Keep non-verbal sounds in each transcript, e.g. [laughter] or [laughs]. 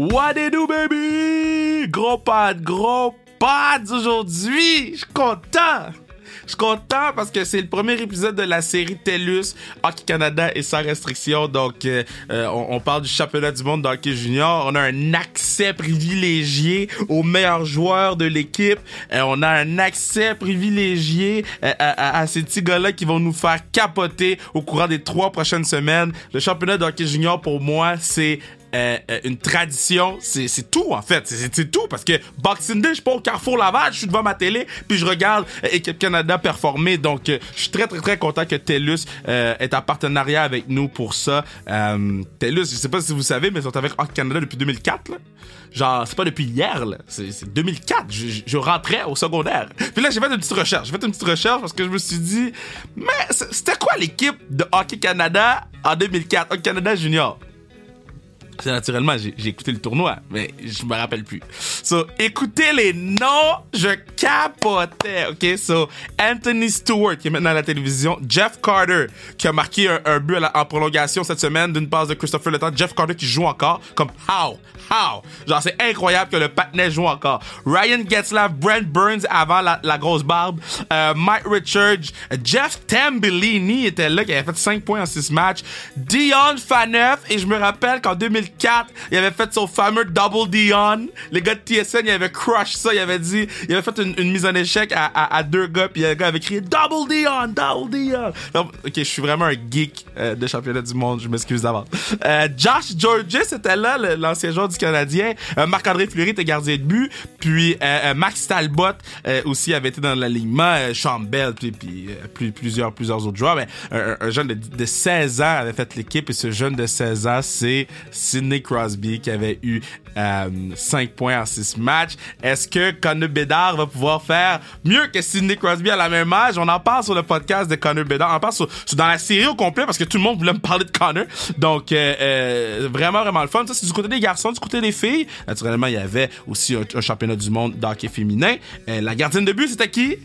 What it do, baby? Gros pad, gros pads aujourd'hui. Je suis content. Je suis content parce que c'est le premier épisode de la série TELUS Hockey Canada et sans restriction. Donc, euh, euh, on, parle du championnat du monde d'hockey junior. On a un accès privilégié aux meilleurs joueurs de l'équipe. Euh, on a un accès privilégié à, à, à, ces petits gars-là qui vont nous faire capoter au courant des trois prochaines semaines. Le championnat d'hockey junior, pour moi, c'est euh, une tradition, c'est tout en fait, c'est tout parce que Boxing Day, je suis pas au Carrefour Laval, je suis devant ma télé puis je regarde Équipe Canada performer. Donc euh, je suis très très très content que TELUS euh, est en partenariat avec nous pour ça. TELUS, je sais pas si vous savez, mais ils sont avec Hockey Canada depuis 2004 là. Genre, c'est pas depuis hier, là. C'est 2004. Je, je, rentrais au secondaire. Puis là, j'ai fait une petite recherche. J'ai fait une petite recherche parce que je me suis dit, mais c'était quoi l'équipe de Hockey Canada en 2004? Hockey Canada Junior naturellement, j'ai écouté le tournoi, mais je me rappelle plus. So, écoutez les noms, je capotais, ok? So, Anthony Stewart, qui est maintenant à la télévision, Jeff Carter, qui a marqué un, but en prolongation cette semaine d'une passe de Christopher Letang, Jeff Carter qui joue encore, comme how? How? Genre, c'est incroyable que le patinet joue encore. Ryan Getzlaff, Brent Burns avant la, grosse barbe, euh, Mike Richards, Jeff Tambellini était là, qui avait fait 5 points en 6 matchs, Dion Faneuf, et je me rappelle qu'en 2000 4, il avait fait son fameux Double Dion. Les gars de TSN, il avait crush ça. Il avait dit, il avait fait une, mise en échec à, deux gars, puis le gars avait crié Double Dion, Double Dion. Ok, je suis vraiment un geek euh, de championnat du monde. Je m'excuse d'avance. Euh, Josh Georges était là, l'ancien joueur du Canadien. Euh, Marc-André Fleury était gardien de but. Puis euh, Max Talbot aussi avait été dans l'alignement. Sean Bell, puis, puis plusieurs, plusieurs autres joueurs. Mais un, un jeune de, de, 16 ans avait fait l'équipe. Et ce jeune de 16 ans, c'est Sidney Crosby qui avait eu euh, 5 points en 6 matchs. Est-ce que Connor Bedard va pouvoir faire mieux que Sidney Crosby à la même âge? On en parle sur le podcast de Connor Bedard. On en parle dans la série au complet parce que tout le monde voulait me parler de Connor. Donc, euh, euh, vraiment, vraiment le fun. Ça, c'est du côté des garçons, du côté des filles. Naturellement, il y avait aussi un, un championnat du monde d'hockey féminin. Euh, la gardienne de but, c'était qui?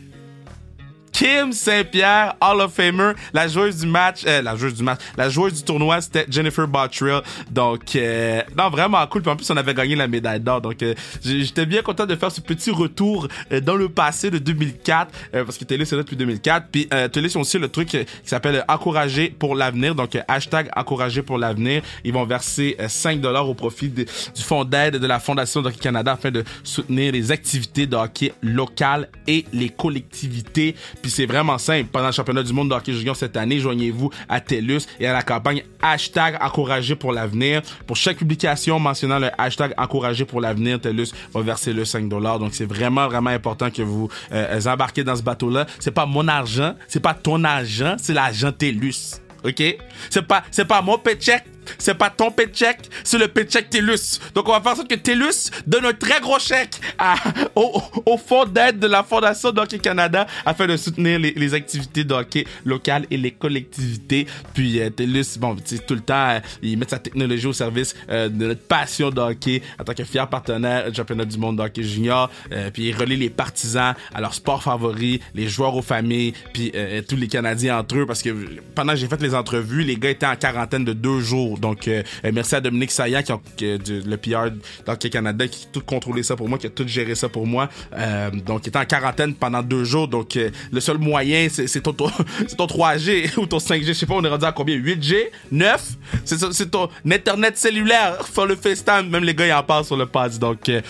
Kim Saint-Pierre, Hall of Famer, la joueuse du match, euh, la joueuse du match, la joueuse du tournoi, c'était Jennifer Bottrill. Donc, euh, non, vraiment cool. Puis en plus, on avait gagné la médaille d'or. Donc, euh, j'étais bien content de faire ce petit retour euh, dans le passé de 2004, euh, parce que Télé, c'est là depuis 2004. Puis euh, Télé, c'est aussi le truc qui s'appelle Encourager pour l'avenir. Donc, hashtag Encourager pour l'avenir. Ils vont verser 5 dollars au profit du fonds d'aide de la Fondation d'Hockey Canada afin de soutenir les activités de hockey locales et les collectivités. Puis c'est vraiment simple. Pendant le championnat du monde de hockey cette année, joignez-vous à TELUS et à la campagne hashtag encourager pour l'avenir. Pour chaque publication mentionnant le hashtag encourager pour l'avenir, TELUS va verser le 5 dollars. Donc c'est vraiment, vraiment important que vous euh, embarquez dans ce bateau-là. C'est pas mon argent, c'est pas ton argent, c'est l'argent TELUS. OK? C'est pas, c'est pas mon paycheck, c'est pas ton paycheck, c'est le paycheck TELUS. Donc on va faire en sorte que TELUS donne un très gros chèque à, [laughs] au, au d'aide de la Fondation d'Hockey Canada afin de soutenir les, les activités de hockey locales et les collectivités. Puis euh, TELUS, bon, tout le temps, euh, ils mettent sa technologie au service euh, de notre passion de hockey en tant que fier partenaire du championnat du monde de hockey junior. Euh, puis ils relient les partisans à leur sport favori, les joueurs aux familles, puis euh, tous les Canadiens entre eux parce que pendant que j'ai fait les entrevues, les gars étaient en quarantaine de deux jours. Donc, euh, merci à Dominique Saillant, qui a, qui, du, le PR d'Hockey Canada, qui a tout contrôlé ça pour moi, qui a tout géré ça pour moi. Euh, donc, il était en quarantaine pendant deux jours. Donc, euh, le seul moyen, c'est ton, ton, [laughs] ton 3G [laughs] ou ton 5G. Je sais pas, on est rendu à combien? 8G? 9? C'est ton Internet cellulaire. [laughs] Faire le FaceTime. Même les gars, ils en parlent sur le pad. Donc, euh,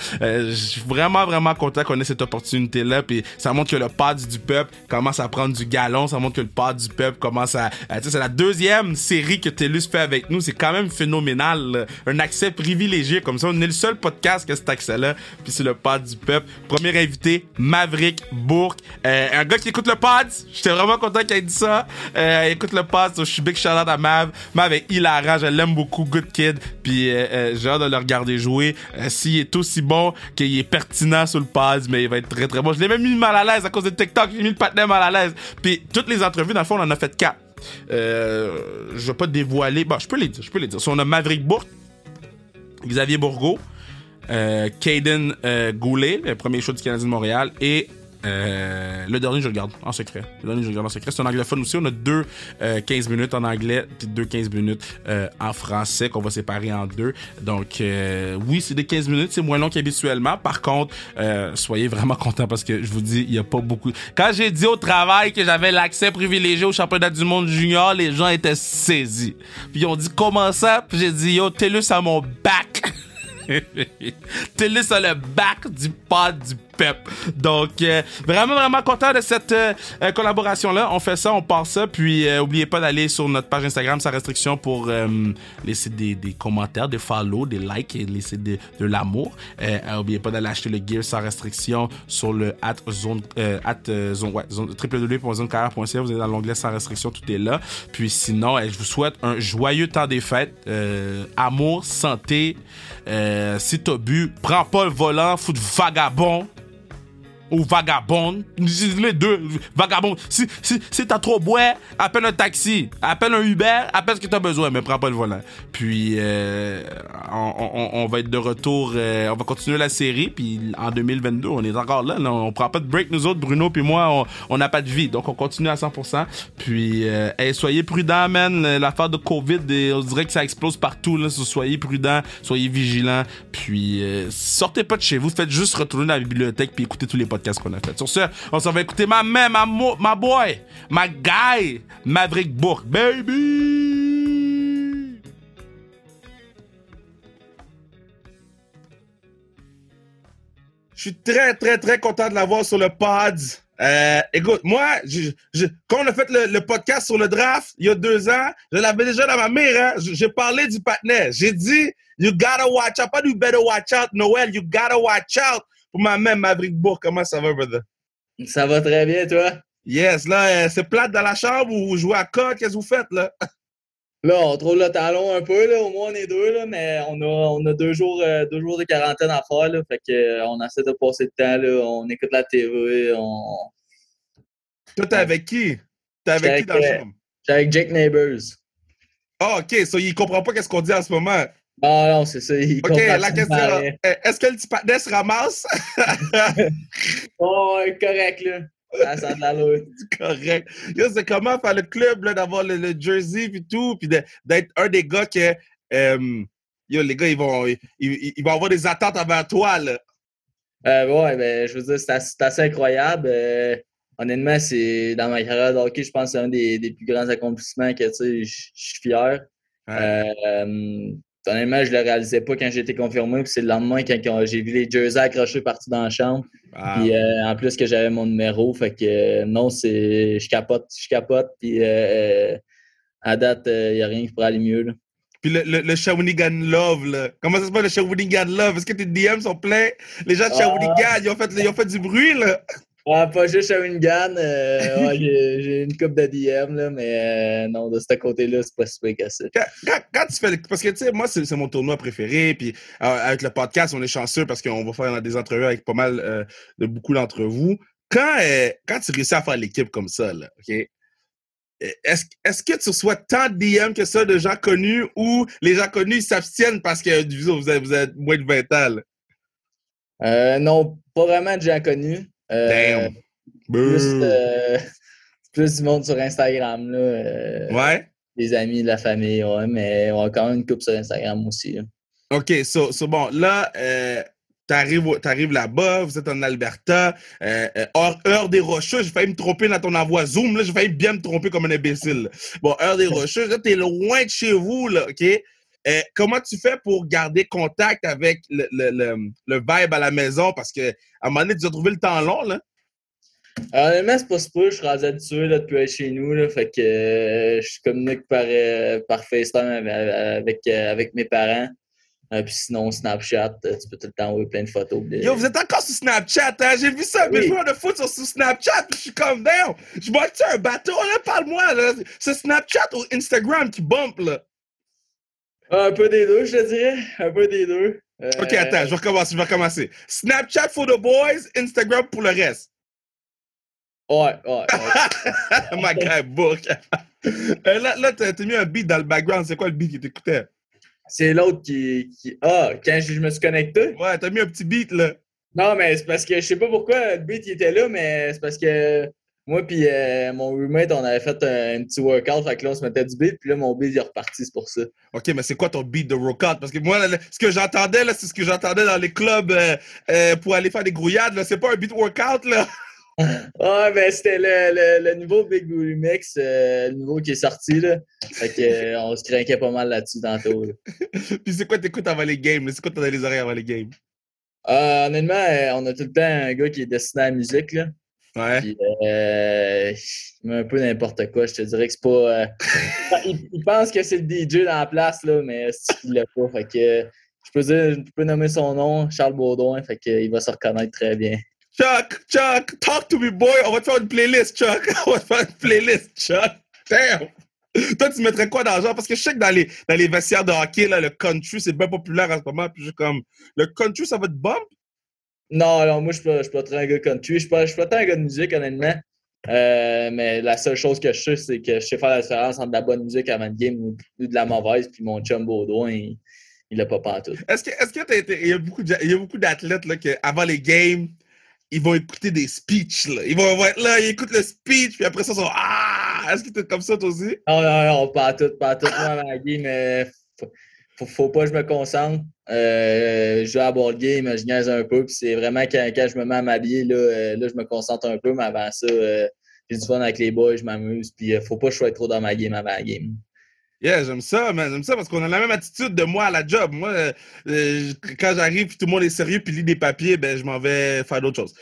je suis vraiment, vraiment content qu'on ait cette opportunité-là. Puis, ça montre que le pad du peuple commence à prendre du galon. Ça montre que le pad du peuple commence à... à c'est la deuxième série que TELUS fait avec nous. C'est quand même phénoménal. Un accès privilégié comme ça. On est le seul podcast qui a cet accès-là. Puis c'est le pod du peuple. Premier invité, Maverick Bourque. Euh, un gars qui écoute le pod. J'étais vraiment content qu'il ait dit ça. Euh, écoute le pod. Je suis big shout out à Mav. Mav est hilarant. Je l'aime beaucoup. Good kid. Puis euh, euh, j'ai hâte de le regarder jouer. Euh, S'il est aussi bon qu'il est pertinent sur le pod, mais il va être très très bon. Je l'ai même mis mal à l'aise à cause de TikTok. J'ai mis le patinet mal à l'aise. Puis toutes les entrevues, dans le fond, on en a fait quatre. Euh, je vais pas dévoiler. Je peux les dire. Je peux les dire. On a Maverick Bourque, Xavier Bourgault, euh, Caden euh, Goulet, le premier show du Canadien de Montréal, et Euh, le dernier, je regarde en secret. Le dernier, je regarde en secret. C'est un anglophone aussi. On a deux euh, 15 minutes en anglais, puis deux 15 minutes euh, en français qu'on va séparer en deux. Donc, euh, oui, c'est des 15 minutes. C'est moins long qu'habituellement. Par contre, euh, soyez vraiment [laughs] contents parce que je vous dis, il y a pas beaucoup. Quand j'ai dit au travail que j'avais l'accès privilégié au championnat du monde junior, les gens étaient saisis. Puis ils ont dit comment ça? Puis j'ai dit, yo, TELUS à mon bac. [laughs] TELUS à le bac du pod du Donc, euh, vraiment, vraiment content de cette euh, euh, collaboration-là. On fait ça, on part ça. Puis, euh, oubliez pas d'aller sur notre page Instagram sans restriction pour euh, laisser des, des commentaires, des follow, des likes et laisser de, de l'amour. Euh, oubliez pas d'aller acheter le gear sans restriction sur le at zone, at, zone, ouais, zone. Vous êtes dans l'onglet sans restriction, tout est là. Puis sinon, je vous souhaite un joyeux temps des fêtes. Amour, santé. Si t'as bu, prends pas le volant, fous de vagabond ou vagabonde. Les deux. Vagabond. Si, si, si t'as trop boire, appelle un taxi. Appelle un Uber. Appelle ce que t'as besoin, mais prends pas le volant. Puis, euh, on, va être de retour. euh, on va continuer la série. Puis, en 2022, on est encore là. On prend pas de break, nous autres. Bruno puis moi, on- n'a pas de vie. Donc, on continue à 100%. Puis, euh, soyez prudents, man. L'affaire de COVID, on dirait que ça explose partout. Là. Soyez prudents. Soyez vigilants. Puis, sortez pas de chez vous. Faites juste retourner dans la bibliothèque puis écouter tous les podcasts qu'on a fait. Sur ce, on s'en va écouter ma main, ma, mo- ma boy, ma guy, Maverick Bourque, baby! Je suis très, très, très content de l'avoir sur le pod. Euh, écoute, moi, quand on a fait le, podcast sur le draft il y a deux ans, je l'avais déjà dans ma mire. Hein? J'ai parlé du patinet. J'ai dit, you gotta watch out. Pas du better watch out, Noël. You gotta watch out pour ma même Maverick Bourg. Comment ça va, brother? Ça va très bien, toi? Yes, là, euh, c'est plate dans la chambre ou vous jouez à code? Qu'est-ce que vous faites, là? Là, on trouve le talon un peu, là. Au moins, on est deux, là, mais on a, on a deux, jours, euh, deux jours de quarantaine à faire, là. Fait que, euh, on essaie de passer le temps, là. On écoute la TV, on... Toi, t'es avec qui? T'es avec J'étais qui dans la avec, chambre? J'étais avec Jake Neighbors. Ah, OK. So, il comprend pas qu'est-ce qu'on dit en ce moment. Ah non, c'est ça. Il OK, la question, pareil. euh, est-ce que le petit patinet se ramasse? [laughs] Oh, ouais, correct, là. Ça, ça a de. [laughs] Correct. C'est comment faire le club, là, d'avoir le, le jersey puis tout, puis d'être un des gars que... euh, yo, les gars, ils vont, ils, vont avoir des attentes envers toi, là. Euh, ouais, ben, je veux dire, c'est assez, incroyable. Euh, honnêtement, c'est dans ma carrière de hockey, je pense que c'est un des, des plus grands accomplissements que, tu sais, je suis fier. Euh, euh, honnêtement, je le réalisais pas quand j'ai été confirmé. Puis c'est le lendemain quand, quand j'ai vu les jerseys accrochés partout dans la chambre. Puis euh, en plus que j'avais mon numéro. Fait que euh, non, c'est. Je capote, je capote. Puis euh, à date, il n'y a rien qui pourrait aller mieux. Là. Puis le, le, le Shawinigan Love, là. Comment ça se passe, le Shawinigan Love? Est-ce que tes DM sont pleins? Les gens de Ah. Shawinigan, ils ont fait, ils ont fait du bruit, là. Ah, pas juste Shawinigan. Euh, ouais, j'ai, [laughs] une coupe de DM, là, mais euh, non, de ce côté-là, c'est pas si pire que ça. Quand, quand, quand tu fais Parce que, tu sais, moi, c'est mon tournoi préféré. Puis euh, avec le podcast, on est chanceux parce qu'on va faire des entrevues avec pas mal euh, de beaucoup d'entre vous. Quand, euh, quand tu réussis à faire l'équipe comme ça, là, OK? euh, Est-ce que tu reçois tant de DM que ça de gens connus ou les gens connus s'abstiennent parce que vous êtes, vous êtes moins de 20 ans? là? Euh, non, pas vraiment de gens connus. Euh, Damn. plus, Boo. euh, [laughs] plus du monde sur Instagram, là. euh, Ouais? Des amis, de la famille, ouais, mais on a quand même une coupe sur Instagram aussi. là. OK, so, so bon, là, euh, t'arrives là-bas, vous êtes en Alberta, euh, euh, heure, heure des Rocheux, j'ai failli me tromper dans ton envoi Zoom, là, j'ai failli bien me tromper comme un imbécile. Bon, heure des [laughs] Rocheux, là, t'es loin de chez vous, là, OK? Euh, comment tu fais pour garder contact avec le, le, le, le vibe à la maison? Parce que à un moment donné, tu as trouvé le temps long, là. Honnêtement, c'est pas super, je suis rendu habitué là, depuis être chez nous, là, fait que euh, je communique par, euh, par FaceTime avec, avec, euh, avec mes parents. Puis sinon, Snapchat, tu peux tout le temps envoyer plein de photos. de- Yo, vous êtes encore sur Snapchat, hein? J'ai vu ça, mes Oui. joueurs de foot sont sur Snapchat, puis je suis comme, damn, je vois-tu un bateau, là? Parle-moi, là. C'est Snapchat ou Instagram qui bump, là? Un peu des deux, je te dirais. Un peu des deux. Euh, Ok, attends, je vais recommencer, je vais recommencer. Snapchat for the boys, Instagram pour le reste. Ouais, ouais. ouais. [laughs] My book. Euh, là, là t'as mis un beat dans le background. C'est quoi le beat qui t'écoutait? C'est l'autre qui, qui. Ah, quand je, je me suis connecté. Ouais, t'as mis un petit beat, là. Non, mais c'est parce que je sais pas pourquoi le beat il était là, mais c'est parce que moi puis euh, mon roommate, on avait fait un, petit workout, fait que là, on se mettait du beat, puis là, mon beat il est reparti, c'est pour ça. OK, mais c'est quoi ton beat de workout? Parce que moi, ce que j'entendais, là, c'est ce que j'entendais dans les clubs euh, euh, pour aller faire des grouillades, là. C'est pas un beat workout, là? [laughs] ah, ben c'était le, le, nouveau Big Booty Mix, le nouveau qui est sorti, là. Fait que, on se craquait pas mal là-dessus tantôt, là. [laughs] puis c'est quoi t'écoutes avant les games? C'est quoi t'as dans les oreilles avant les games? Euh, honnêtement, on a tout le temps un gars qui est destiné à la musique. Là. Ouais. Puis, euh, il met un peu n'importe quoi. Je te dirais que c'est pas. Euh, [laughs] il, pense que c'est le DJ dans la place, là, mais il l'a pas? Fait que je peux dire, je peux nommer son nom, Charles Baudouin. Fait qu'il va se reconnaître très bien. Chuck, Chuck, talk to me, boy. On va te faire une playlist, Chuck. [laughs] On va te faire une playlist, Chuck. Damn! Toi, tu mettrais quoi dans genre? Parce que je sais que dans les, dans les vestiaires de hockey, là, le country, c'est bien populaire en ce moment. Puis comme, le country, ça va te bump? Non, alors moi, je ne suis pas très un gars country. Je ne suis, pas tant un gars de musique, honnêtement. Euh, mais la seule chose que je sais, c'est que je sais faire la différence entre de la bonne musique avant le game ou, de la mauvaise. Puis mon chum Baudouin, il, il l'a pas tout. Est-ce que, est-ce que il y a beaucoup d'athlètes là, que avant les games, ils vont écouter des speeches. Là. Ils vont être là, ils écoutent le speech, puis après ça, ils sont Ah! Est-ce que t'es comme ça, toi aussi? Non, non, non, pas tout, pas tout. Moi, Maggie, mais faut, faut, pas que je me concentre. Euh, je joue à board game, je niaise un peu, puis c'est vraiment quand, je me mets à m'habiller, là, euh, là, je me concentre un peu, mais avant ça, euh, j'ai du fun avec les boys, je m'amuse, puis faut pas que je sois trop dans ma game avant la game. Yeah, j'aime ça, man. J'aime ça parce qu'on a la même attitude de moi à la job. Moi, quand j'arrive puis tout le monde est sérieux puis lit des papiers, ben, je m'en vais faire d'autres choses.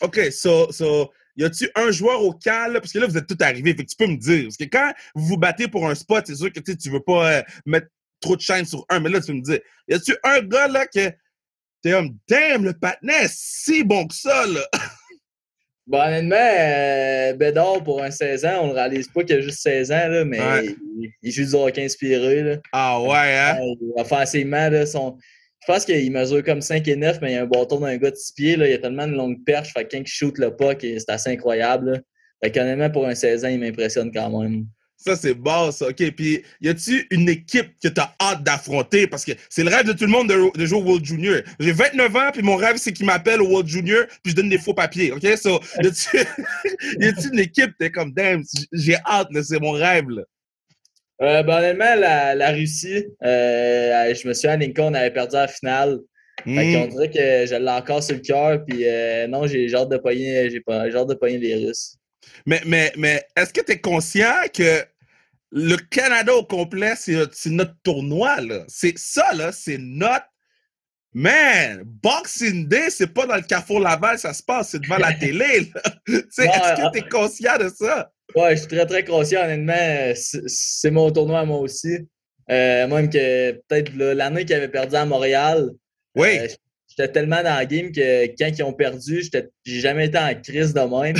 OK, so, so, y a-tu un joueur au cal, parce que là, vous êtes tous arrivés, fait que tu peux me dire. Parce que quand vous vous battez pour un spot, c'est sûr que tu veux pas mettre trop de chaîne sur un, mais là, tu me dire. Y a-tu un gars, là, que t'es comme, damn, le patinet si bon que ça, là? [laughs] Bon, honnêtement, euh, Bédard, pour un 16 ans, on ne réalise pas qu'il a juste 16 ans, là, mais il, joue du hockey inspiré. Là. Ah ouais, hein? Offensivement, là, son... je pense qu'il mesure comme 5 et 9, mais il a un bâton d'un gars de 6 pieds. Là. Il a tellement de longue perche. Fait que quand il shoot le puck, c'est assez incroyable. Là. Fait qu'honnêtement, pour un 16 ans, il m'impressionne quand même. Ça, c'est bon, ça. OK. Puis, y a-tu une équipe que tu as hâte d'affronter? Parce que c'est le rêve de tout le monde de, jouer au World Junior. J'ai 29 ans, puis mon rêve, c'est qu'il m'appelle au World Junior, puis je donne des faux papiers. OK? So, y a-tu [laughs] une équipe, t'es comme, damn, j'ai hâte, c'est mon rêve, là? Euh, ben, honnêtement, la, la Russie, euh, je me souviens, Lincoln, on avait perdu la finale. Fait qu'on hmm. dirait que je l'ai encore sur le cœur, puis euh, non, j'ai hâte de pogner, j'ai hâte de pogner les Russes. Mais, mais, mais est-ce que tu es conscient que le Canada au complet, c'est notre tournoi, là. C'est ça, là, c'est notre. Man, Boxing Day, c'est pas dans le Carrefour Laval, ça se passe, c'est devant la [laughs] télé, [laughs] Est-ce que tu es conscient de ça? Ouais, je suis très, très conscient, honnêtement. C'est mon tournoi, moi aussi. Euh, même que peut-être l'année qu'ils avaient perdu à Montréal, oui. Euh, j'étais tellement dans la game que quand ils ont perdu, j'ai jamais été en crise de même.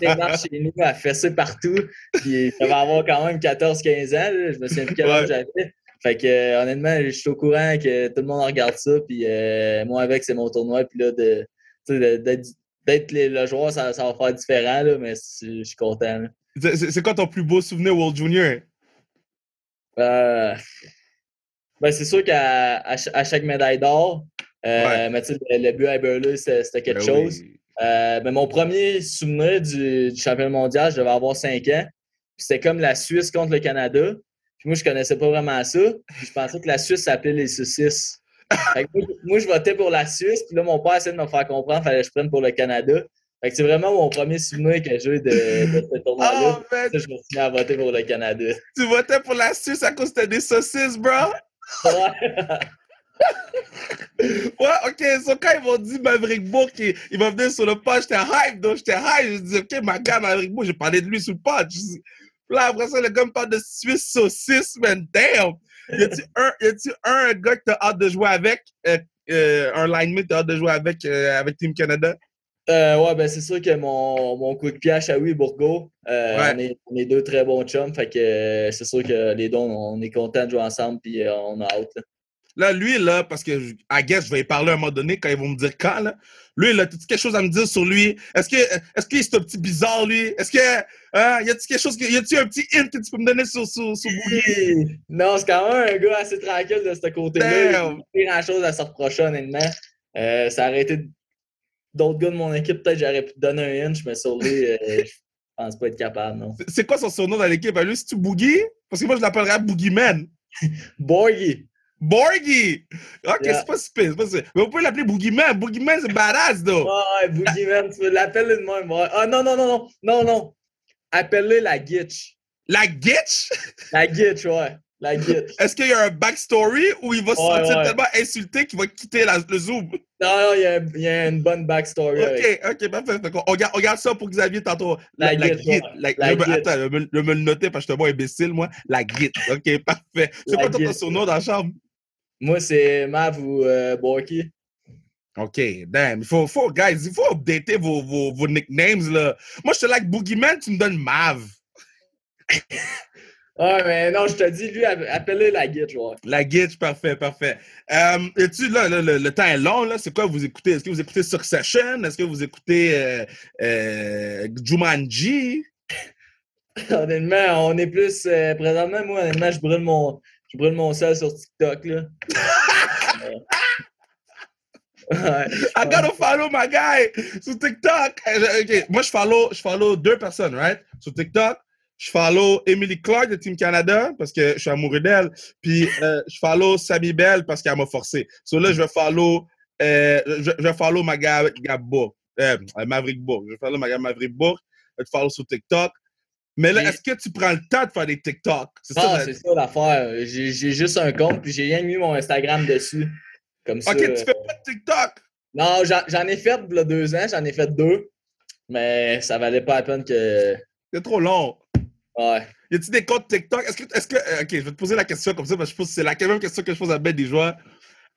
J'étais chez nous à fesser partout. Puis ça va avoir quand même 14-15 ans. Je me souviens plus quel âge j'avais. Fait que euh, honnêtement, je suis au courant que tout le monde regarde ça. Puis euh, moi avec, c'est mon tournoi. Puis là, de, d'être le joueur, ça, ça, va faire différent, là, mais je suis content. C'est quoi ton plus beau souvenir World Junior? Euh, ben, c'est sûr qu'à à, chaque médaille d'or, euh, mais tu sais, le, but à Burley, c'était quelque ben chose. Euh, mais mon premier souvenir du, championnat mondial, je devais avoir 5 ans. C'était comme la Suisse contre le Canada. Puis moi, je connaissais pas vraiment ça. je pensais que la Suisse s'appelait les saucisses. moi, je votais pour la Suisse. Puis là, mon père essayait de me faire comprendre qu'il fallait que je prenne pour le Canada. Fait que c'est vraiment mon premier souvenir que j'ai de, de ce tournoi-là. Oh, je me suis mis à voter pour le Canada. Tu votais pour la Suisse à cause que des saucisses, bro? Ouais. [laughs] ouais, ok, so quand ils m'ont dit Maverick Bourg, il, il va venir sur le pod, j'étais hype, donc j'étais hype. Je dis, ok, ma gars, Maverick Bourg, j'ai parlé de lui sur le pod. Là, après ça, le gars me parle de Suisse saucisse, man, damn! Y a-tu [laughs] un, y a-tu un gars que t'as hâte de jouer avec, euh, euh, un lineman que t'as hâte de jouer avec, euh, avec Team Canada? Euh, ouais, ben c'est sûr que mon, mon coup de pied à Chaoui Bourgo, euh, on, est, on, est, deux très bons chums. Fait que c'est sûr que les deux, on est contents de jouer ensemble puis on a hâte. Là. Lui, là, parce que, I guess, je vais y parler à un moment donné quand ils vont me dire quand, là. Lui, là, as-tu quelque chose à me dire sur lui? Est-ce que, est-ce qu'il est un petit bizarre, lui? Est-ce que, hein, y a-tu quelque chose, y a-tu un petit hint que tu peux me donner sur, sur, sur Non, c'est quand même un gars assez tranquille de ce côté-là. Il pas grand-chose à se reprocher, honnêtement. Euh, ça aurait été d'autres gars de mon équipe, peut-être j'aurais pu te donner un inch, mais Sully, euh, [laughs] je pense pas être capable, non. C'est quoi son surnom dans l'équipe? Lui, c'est-tu Boogie? Parce que moi, je l'appellerais Boogie Man. [laughs] Borgie. Ok, Yeah. c'est pas super, c'est pas super. Mais vous pouvez l'appeler Boogie Man. Boogie Man, c'est badass, though. Ouais, Boogie Man, tu veux l'appeler de même. ouais. Ah non, non, non, non, non, non. Appelle-le la Gitch. La Gitch? La Gitch, ouais. La Gitch. Est-ce qu'il y a un backstory ou il va se Ouais, sentir ouais. tellement insulté qu'il va quitter la- le Zoom? Non, non, il y a, il y a une bonne backstory. avec. Ok, ok, parfait. On garde, on garde ça pour Xavier tantôt. La La, la Git, Git. ouais. La- La je me- Git. Attends, je me, le noter parce que je te vois imbécile, moi. La Git. Ok, [laughs] parfait. C'est quoi ton, surnom dans la chambre? Moi, c'est Mav ou euh, Borky. OK, damn. Il faut, faut, guys, il faut updater vos, vos, vos nicknames, là. Moi, je te like Boogeyman, tu me donnes Mav. [laughs] Ah, mais non, je te dis, lui, app- appelle-le la Gitch, ouais. La Gitch, parfait, parfait. Euh, et tu, là, là, le, le temps est long, là. C'est quoi vous écoutez? Est-ce que vous écoutez Succession? Est-ce que vous écoutez euh, euh, Jumanji? [laughs] Honnêtement, on est plus. euh, présentement, moi, honnêtement, je brûle mon, je brûle mon sel sur TikTok, là. [laughs] Ouais. I gotta follow my guy sur TikTok. Euh, je- OK, moi, je follow, je follow deux personnes, right? Sur TikTok. Je follow Emily Clark de Team Canada parce que je suis amoureux d'elle. Puis euh, je follow Sammy Bell parce qu'elle m'a forcé. So là, je vais follow, euh, je, je follow ma gars Gabbo, euh, Maverick Bourg. Je vais follow ma gars Maverick Bourg. Je vais follow sur TikTok. Mais là, est-ce que tu prends le temps de faire des TikTok? C'est Ah, c'est ça l'affaire. J'ai j'ai juste un compte, puis j'ai rien mis mon Instagram dessus. Comme ça. OK, tu fais pas de TikTok? Non, j'en ai fait deux ans, j'en ai fait deux. Mais ça valait pas la peine que. C'est trop long. Ouais. Y a-t-il des comptes TikTok? Est-ce que, est-ce que, ok, je vais te poser la question comme ça parce que je pense que c'est la même question que je pose à Ben des joueurs.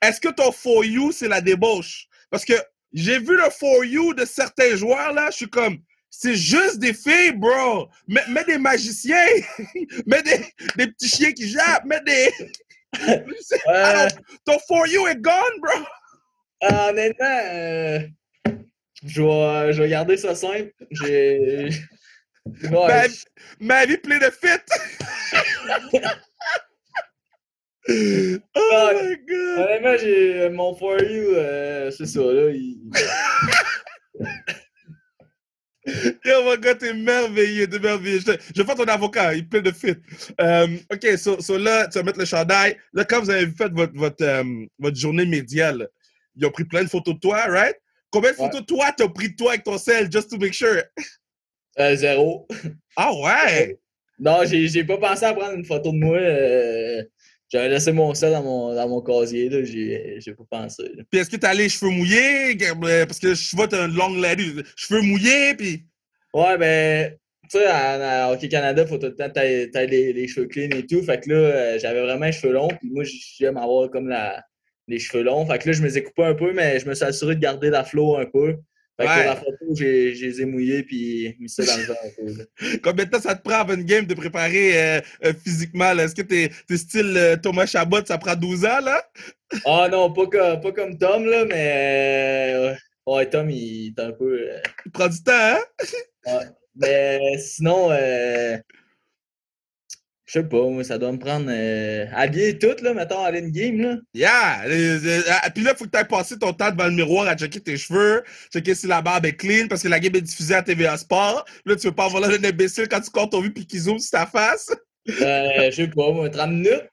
Est-ce que ton For You, c'est la débauche? Parce que j'ai vu le For You de certains joueurs là, je suis comme, c'est juste des filles, bro. Mets, mets des magiciens, [laughs] mets des, des petits chiens qui jappent, mets des. [laughs] Euh, Alors, ton For You est gone, bro. euh, honnêtement, euh, je, vais, je vais garder ça simple. J'ai. Ouais, Ma, ma vie pleine de fit. [laughs] oh my god. Honnêtement, j'ai mon For You, euh, c'est ça, là. il- Yo, mon gars, t'es merveilleux, t'es merveilleux. Je, je vais faire ton avocat, il plein de fit. Euh, OK, so, so là, tu vas mettre le chandail. Là, quand vous avez fait votre, votre, euh, votre journée média, là, ils ont pris plein de photos de toi, right? Combien de Ouais. photos de toi t'as pris de toi avec ton sel, just to make sure? Euh, zéro. Ah ouais! [laughs] Non, j'ai j'ai pas pensé à prendre une photo de moi. euh, J'avais laissé mon sel dans mon, dans mon casier, là. J'ai j'ai pas pensé. là. Puis est-ce que t'as les cheveux mouillés? Euh, Parce que je vois t'as une longue lady. Cheveux mouillés, puis... Ouais, ben, tu sais, à, à Hockey Canada, faut tout le temps les, les cheveux clean et tout. Fait que là, euh, j'avais vraiment les cheveux longs. Puis moi, j'aime avoir comme la, les cheveux longs. Fait que là, je me les ai coupés un peu, mais je me suis assuré de garder la flow un peu. Fait que Ouais. pour la photo, j'ai j'ai les ai mouillés puis mis ça dans le là. [laughs] Combien de temps ça te prend avant une game de préparer euh, euh, physiquement? là? Est-ce que t'es es style euh, Thomas Chabot, ça prend 12 ans, là? [laughs] Ah non, pas, comme- pas comme Tom, là, mais. ouais, Tom, il est un peu. Il prend du temps, hein? [laughs] Mais sinon, je sais pas, moi, ça doit me prendre. Euh, habiller tout, là, mettons, aller une game, là. Yeah! Euh, Puis là, faut que tu aies passé ton temps devant le miroir à checker tes cheveux, checker si la barbe est clean, parce que la game est diffusée à TVA Sport. Là, tu veux pas avoir l'air d'un imbécile quand tu comptes ton vue puis qu'il zoome sur ta face? Euh, je sais pas, moi, 30 minutes.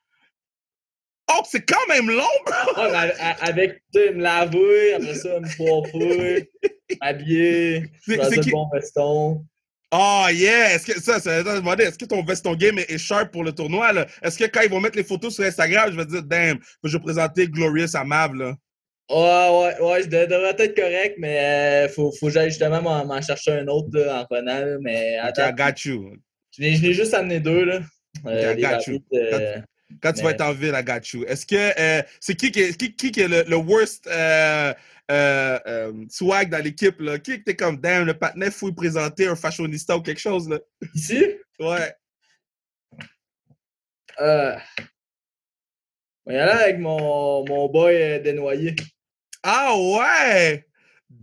Oh, c'est quand même long, bro! Ouais, mais avec, tu me laver, après ça, me coiffer, [laughs] m'habiller, c'est le qui- bon veston. Oh, yeah! Est-ce que ça, ça demander, est-ce que ton veston game est, est sharp pour le tournoi, là? Est-ce que quand ils vont mettre les photos sur Instagram, je vais dire, damn, je vais présenter Glorious à Mav, là? Ouais, ouais, ouais, je de- devrais être correct, mais euh, faut, faut que j'aille justement m'en chercher un autre là, en revenant. là, mais attends, I got you. je l'ai juste amené deux. Là. Euh, I rapides, euh, Quand tu vas être en ville, I got you. Est-ce que euh, c'est qui qui est, qui, qui qui est le, le worst euh, euh, swag dans l'équipe là? Qui était comme damn le patinet fouille présenter un fashionista ou quelque chose là? Ici, [laughs] Ouais. euh, on y aller avec mon, mon boy euh, dénoyé. Ah ouais!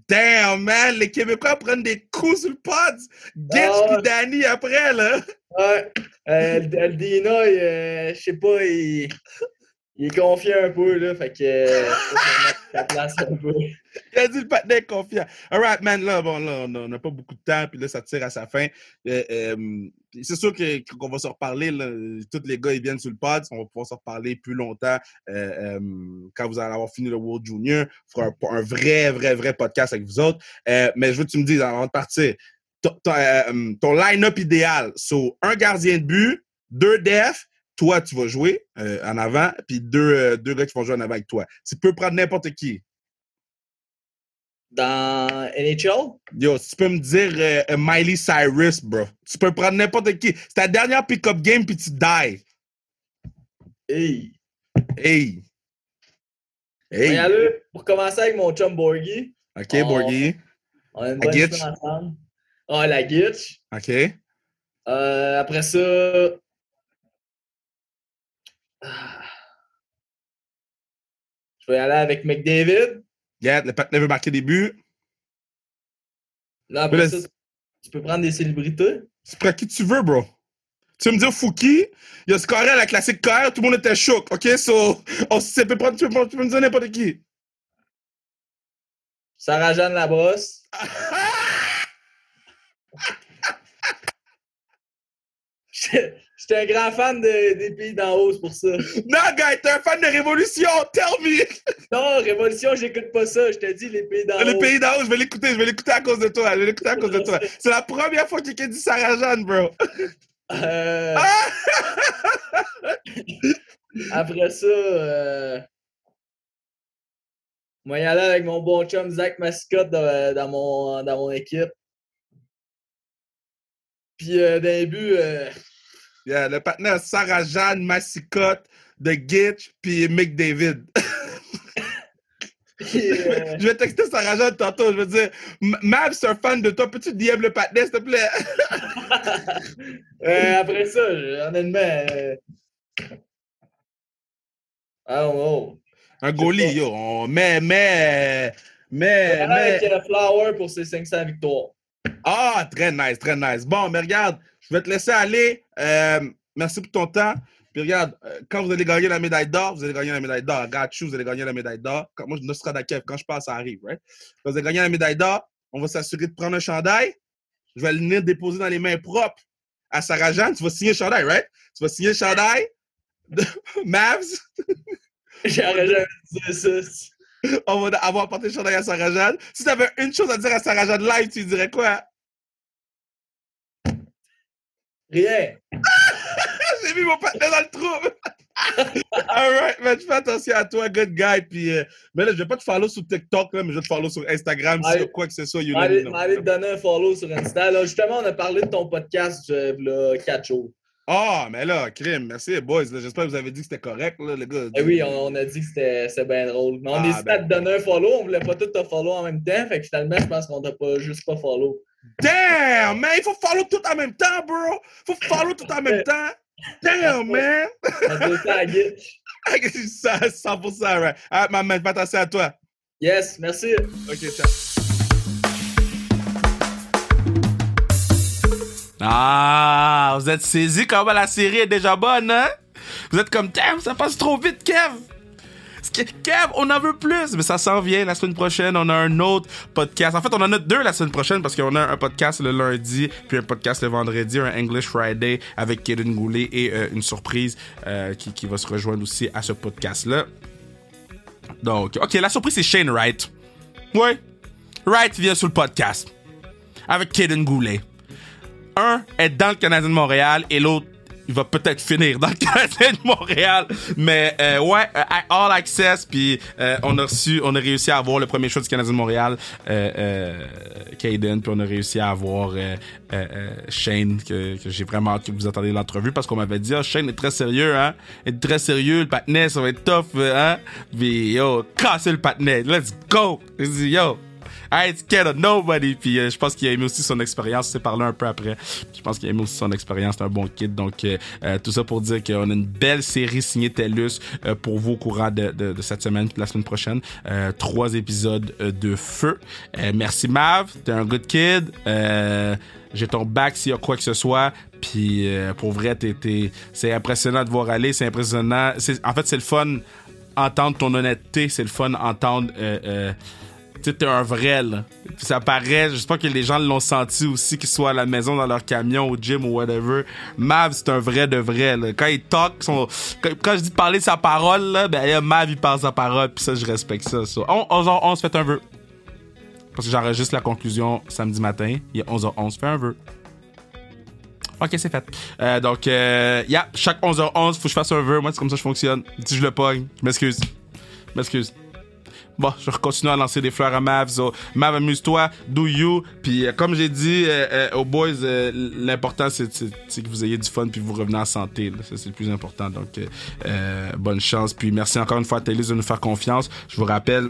Damn man, les Québécois prennent des coups sur le pod. Gitch Ah pis Danny après là. Ouais, euh, Dina, euh, je sais pas, il, il est confiant un peu, là, fait que euh, ça place un peu. Il a dit le patin confiant. Alright, man, là, bon, là, on n'a pas beaucoup de temps, puis là, ça tire à sa fin. Euh, euh, c'est sûr qu'on va se reparler, tous les gars, ils viennent sur le pod, on va pouvoir se reparler plus longtemps euh, euh, quand vous allez avoir fini le World Junior. On fera un, un vrai, vrai, vrai podcast avec vous autres. Euh, mais je veux que tu me dises, avant de partir, ton, euh, line-up idéal, so, un gardien de but, deux defs, toi, tu vas jouer euh, en avant, puis deux, euh, deux gars qui vont jouer en avant avec toi. Tu peux prendre n'importe qui. Dans NHL, Yo, si tu peux me dire euh, Miley Cyrus, bro. Tu peux prendre n'importe qui. C'est ta dernière pick-up game, puis tu die. hey, Hey. on Hey. y aller pour commencer avec mon chum Borghi. OK, Oh. Borghi. On a une La bonne ensemble. Ah, la Gitch. OK. Après ça. Je vais y aller avec McDavid. Yeah, le patinet veut marquer des buts. Là, après ça, tu peux prendre des célébrités. Tu prends qui tu veux, bro. Tu veux me dire Fouki, il a scoré à la classique KR, tout le monde était choc, OK? So, on, tu, peux prendre, tu, peux, tu peux me dire n'importe qui. Sarah-Jeanne Labrosse. [laughs] J'étais un grand fan de- des pays d'en haut, c'est pour ça. non, gars, t'es un fan de Révolution, tell me! Non, Révolution, j'écoute pas ça. Je te dis les pays d'en haut. Le pays d'en haut, je vais l'écouter, je vais l'écouter à cause de toi, je vais l'écouter à cause de toi. [laughs] C'est la première fois que quelqu'un dit Sarah Jeanne, bro. Euh, Ah! [laughs] après ça, euh... moi, y aller avec mon bon chum Zach Mascotte dans, dans mon, dans mon équipe. Puis, euh, les buts, euh, Yeah, le partenaire Sarah Jeanne, Massicotte, The Gitch, puis Mick David. [laughs] je vais texter Sarah Jeanne tantôt, je vais dire M- Mav, c'est un fan de toi, peux-tu DM le partenaire, s'il te plaît? [laughs] euh, après ça, honnêtement. Euh... Oh, Un goalie, yo. On met, met, met, Avec met. euh, Flower pour ses 500 victoires. Ah, très nice, très nice. Bon, mais regarde, je vais te laisser aller. Euh, merci pour ton temps. Puis regarde, euh, quand vous allez gagner la médaille d'or, vous allez gagner la médaille d'or. You, vous allez gagner la médaille d'or. Moi, je ne serai d'accord. Quand je passe, ça arrive, right? Quand vous allez gagner la médaille d'or, on va s'assurer de prendre un chandail. Je vais le déposer dans les mains propres à Sarah. Tu vas signer le chandail, right? Tu vas signer le chandail de [laughs] Mavs. J'aurais. [laughs] On va avoir porté le chandail à Sarah. Si tu avais une chose à dire à Sarah live, tu dirais quoi? Rien. [laughs] J'ai mis mon partenaire dans le trou. [laughs] Alright, man, fais attention à toi, good guy. Puis, euh, mais là, je vais pas te follow sur TikTok, là, mais je vais te follow sur Instagram, Allez. sur quoi que ce soit. You Allez, allez te donner un follow sur Insta. Là, justement, on a parlé de ton podcast euh, là, 4 jours. Ah, mais là, crime, merci, boys. J'espère que vous avez dit que c'était correct, là, le gars. Eh oui, on, on a dit que c'était bien drôle. Mais on Ah, hésitait ben. à te donner un follow. On voulait pas tout te follow en même temps. Fait que finalement, je pense qu'on t'a pas juste pas follow. Damn, man, il faut follow tout en même temps, bro. faut follow tout en même [laughs] temps. Damn, man. Ça à Gitch. Ça, 100%, right. Ma man, fais attention à toi. Yes, merci. Ok, ciao. Ah, vous êtes saisis comment la série est déjà bonne, hein? Vous êtes comme, damn, ça passe trop vite, Kev! Kev, on en veut plus! Mais ça s'en vient la semaine prochaine. On a un autre podcast. En fait, on en a deux la semaine prochaine parce qu'on a un podcast le lundi, puis un podcast le vendredi, un English Friday avec Kaden Goulet et euh, une surprise euh, qui, qui va se rejoindre aussi à ce podcast-là. Donc, ok, la surprise, c'est Shane Wright. Ouais. Wright vient sur le podcast avec Kaden Goulet. Un est dans le Canadien de Montréal et l'autre, il va peut-être finir dans le [laughs] Canadien de Montréal. Mais euh, ouais, euh, All Access, puis euh, on a reçu, on a réussi à avoir le premier show du Canadien de Montréal, euh, euh, Kaden, puis on a réussi à avoir euh, Shane, que, que j'ai vraiment hâte que vous attendiez l'entrevue parce qu'on m'avait dit, ah, Shane est très sérieux, hein, est très sérieux, le patinet, ça va être tough, hein. Puis yo, casser le patinet, let's go. Dit, yo, Scared of nobody. Puis euh, je pense qu'il a aimé aussi son expérience. s'est parlé un peu après. Je pense qu'il a aimé aussi son expérience. C'est un bon kid. Donc, euh, euh, tout ça pour dire qu'on a une belle série signée TELUS euh, pour vous au courant de, de, de cette semaine puis la semaine prochaine. Euh, trois épisodes euh, de feu. Merci Mav. T'es un good kid. J'ai ton back s'il y a quoi que ce soit. Puis pour vrai, t'es, c'est impressionnant de voir aller. C'est impressionnant. C'est, en fait, c'est le fun entendre ton honnêteté. C'est le fun entendre. Sais, t'es un vrai, là. Puis ça paraît, j'espère que les gens l'ont senti aussi, qu'ils soient à la maison, dans leur camion, au gym ou whatever. Mav, c'est un vrai de vrai, là. Quand il talk, quand, je dis parler sa parole, là, ben, là, Mav, il parle sa parole, puis ça, je respecte ça. ça. On- 11h11, faites un vœu. Parce que j'enregistre la conclusion samedi matin. Il est 11h11, fais un vœu. Ok, c'est fait. Euh, donc, euh, yeah, chaque 11h11, faut que je fasse un vœu. Moi, c'est comme ça que je fonctionne. Si je le pogne, je. Je m'excuse. Bon, je vais continuer à lancer des fleurs à Mav. So, Mav, amuse-toi, do you. Puis, euh, comme j'ai dit euh, euh, aux boys, l'important, c'est que vous ayez du fun puis vous revenez en santé. Ça, c'est le plus important. Donc, bonne chance. Puis, merci encore une fois à Télé de nous faire confiance. Je vous rappelle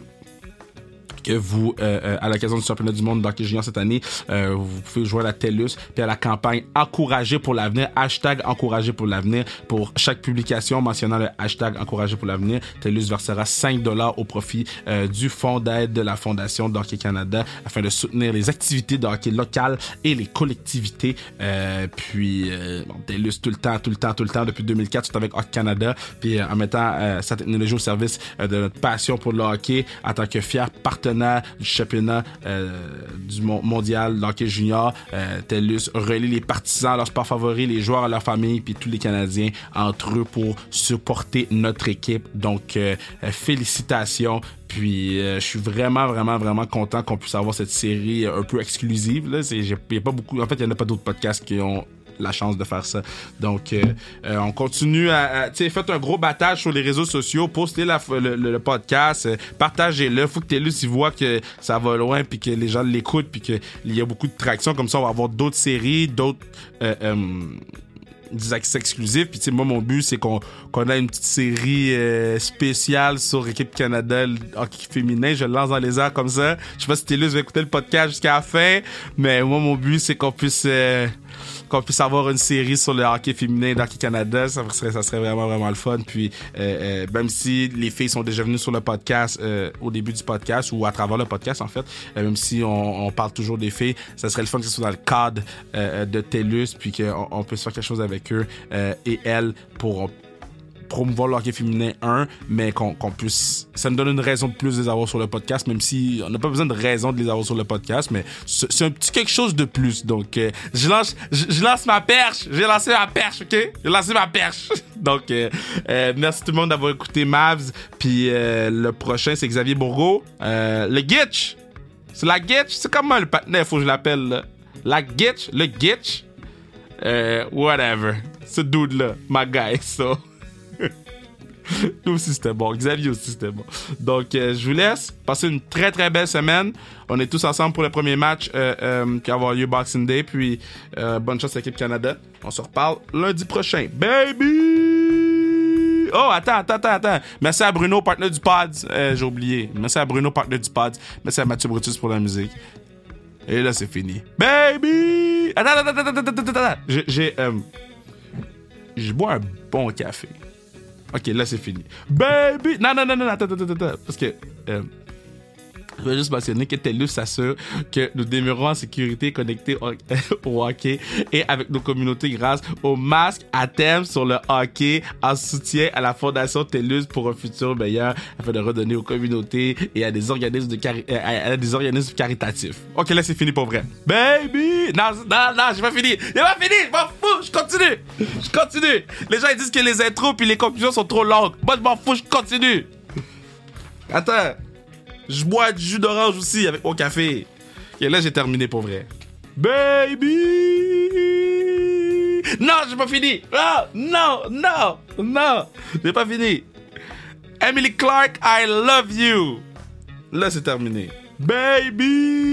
que vous, euh, euh, à l'occasion du championnat du monde d'hockey junior cette année, euh, vous pouvez jouer à la TELUS puis à la campagne Encourager pour l'avenir, hashtag Encourager pour l'avenir. Pour chaque publication mentionnant le hashtag Encourager pour l'avenir, TELUS versera 5 dollars au profit euh, du fonds d'aide de la Fondation d'Hockey Canada afin de soutenir les activités de hockey locales et les collectivités. Euh, puis, euh, bon, TELUS tout le temps, tout le temps, tout le temps, depuis 2004, c'est avec Hockey Canada, puis en mettant sa technologie au service de notre passion pour le hockey en tant que fier partenaire du championnat euh, du mon- mondial d'hockey junior. Euh, TELUS relie les partisans à leur sport favori, les joueurs à leur famille, puis tous les Canadiens entre eux pour supporter notre équipe. Donc, euh, félicitations. Puis je suis vraiment, vraiment, vraiment content qu'on puisse avoir cette série un peu exclusive. Là. A pas beaucoup, en fait, il n'y en a pas d'autres podcasts qui ont la chance de faire ça. Donc, euh, euh, on continue à, tu sais, faites un gros battage sur les réseaux sociaux, postez le, podcast, euh, partagez-le. Faut que TELUS y voit que ça va loin, puis que les gens l'écoutent, puis qu'il y a beaucoup de traction. Comme ça, on va avoir d'autres séries, d'autres... des accès exclusifs. Puis, tu sais, moi, mon but, c'est qu'on qu'on a une petite série euh, spéciale sur Équipe Canada hockey féminin. Je le lance dans les airs comme ça. Je sais pas si Télus va écouter le podcast jusqu'à la fin, mais moi, mon but, c'est qu'on puisse... qu'on puisse avoir une série sur le hockey féminin d'Hockey Canada, ça serait, ça serait vraiment, vraiment le fun. Puis, euh, euh, même si les filles sont déjà venues sur le podcast euh, au début du podcast ou à travers le podcast, en fait, euh, même si on, on parle toujours des filles, ça serait le fun que ce soit dans le cadre de TELUS, puis qu'on on puisse faire quelque chose avec eux et elles pour promouvoir le féminin 1, mais qu'on qu'on puisse... Ça nous donne une raison de plus de les avoir sur le podcast, même si on n'a pas besoin de raison de les avoir sur le podcast, mais c'est un petit quelque chose de plus. Donc, euh, je, lance, je, lance ma perche. J'ai lancé ma perche, OK? J'ai lancé ma perche. [laughs] Donc, euh, euh, merci tout le monde d'avoir écouté Mavs. Puis le prochain, c'est Xavier Bourgault. Le Gitch. C'est la Gitch. C'est comment le patinet, faut que je l'appelle? La Gitch, le Gitch? Whatever. Ce dude-là, my guy, so... [laughs] Nous aussi c'était bon. Xavier aussi c'était bon. Donc euh, je vous laisse. Passer une très très belle semaine. On est tous ensemble pour le premier match euh, euh, qui va avoir lieu Boxing Day. Puis bonne chance à l'équipe Canada. On se reparle lundi prochain. Baby! Oh, attends, attends, attends, attends. Merci à Bruno, partenaire du Pods. J'ai oublié. Merci à Bruno, partenaire du Pods. Merci à Mathieu Brutus pour la musique. Et là, c'est fini. Baby! Attends, attends, attends, attends, attends, attends. J'ai, j'ai, bois un bon café. Ok, là c'est fini. Baby! Non, non, non, non, attends, attends, attends. Parce que. euh, je vais juste mentionner que TELUS s'assure que nous demeurons en sécurité connectés au, [laughs] hockey et avec nos communautés grâce aux masques à thème sur le hockey en soutien à la Fondation TELUS pour un futur meilleur afin de redonner aux communautés et à des organismes, de cari- euh, à des organismes caritatifs. Ok, là c'est fini pour vrai. Baby! Non, non, non, j'ai pas fini. J'ai pas fini, je m'en fous, je continue. Je continue. Les gens ils disent que les intros puis les conclusions sont trop longues. Moi je m'en fous, je continue. Attends. Je bois du jus d'orange aussi avec mon café. Et là, j'ai terminé pour vrai. Baby! Non, j'ai pas fini! Non, non, non, non! J'ai pas fini! Emily Clark, I love you! Là, c'est terminé. Baby!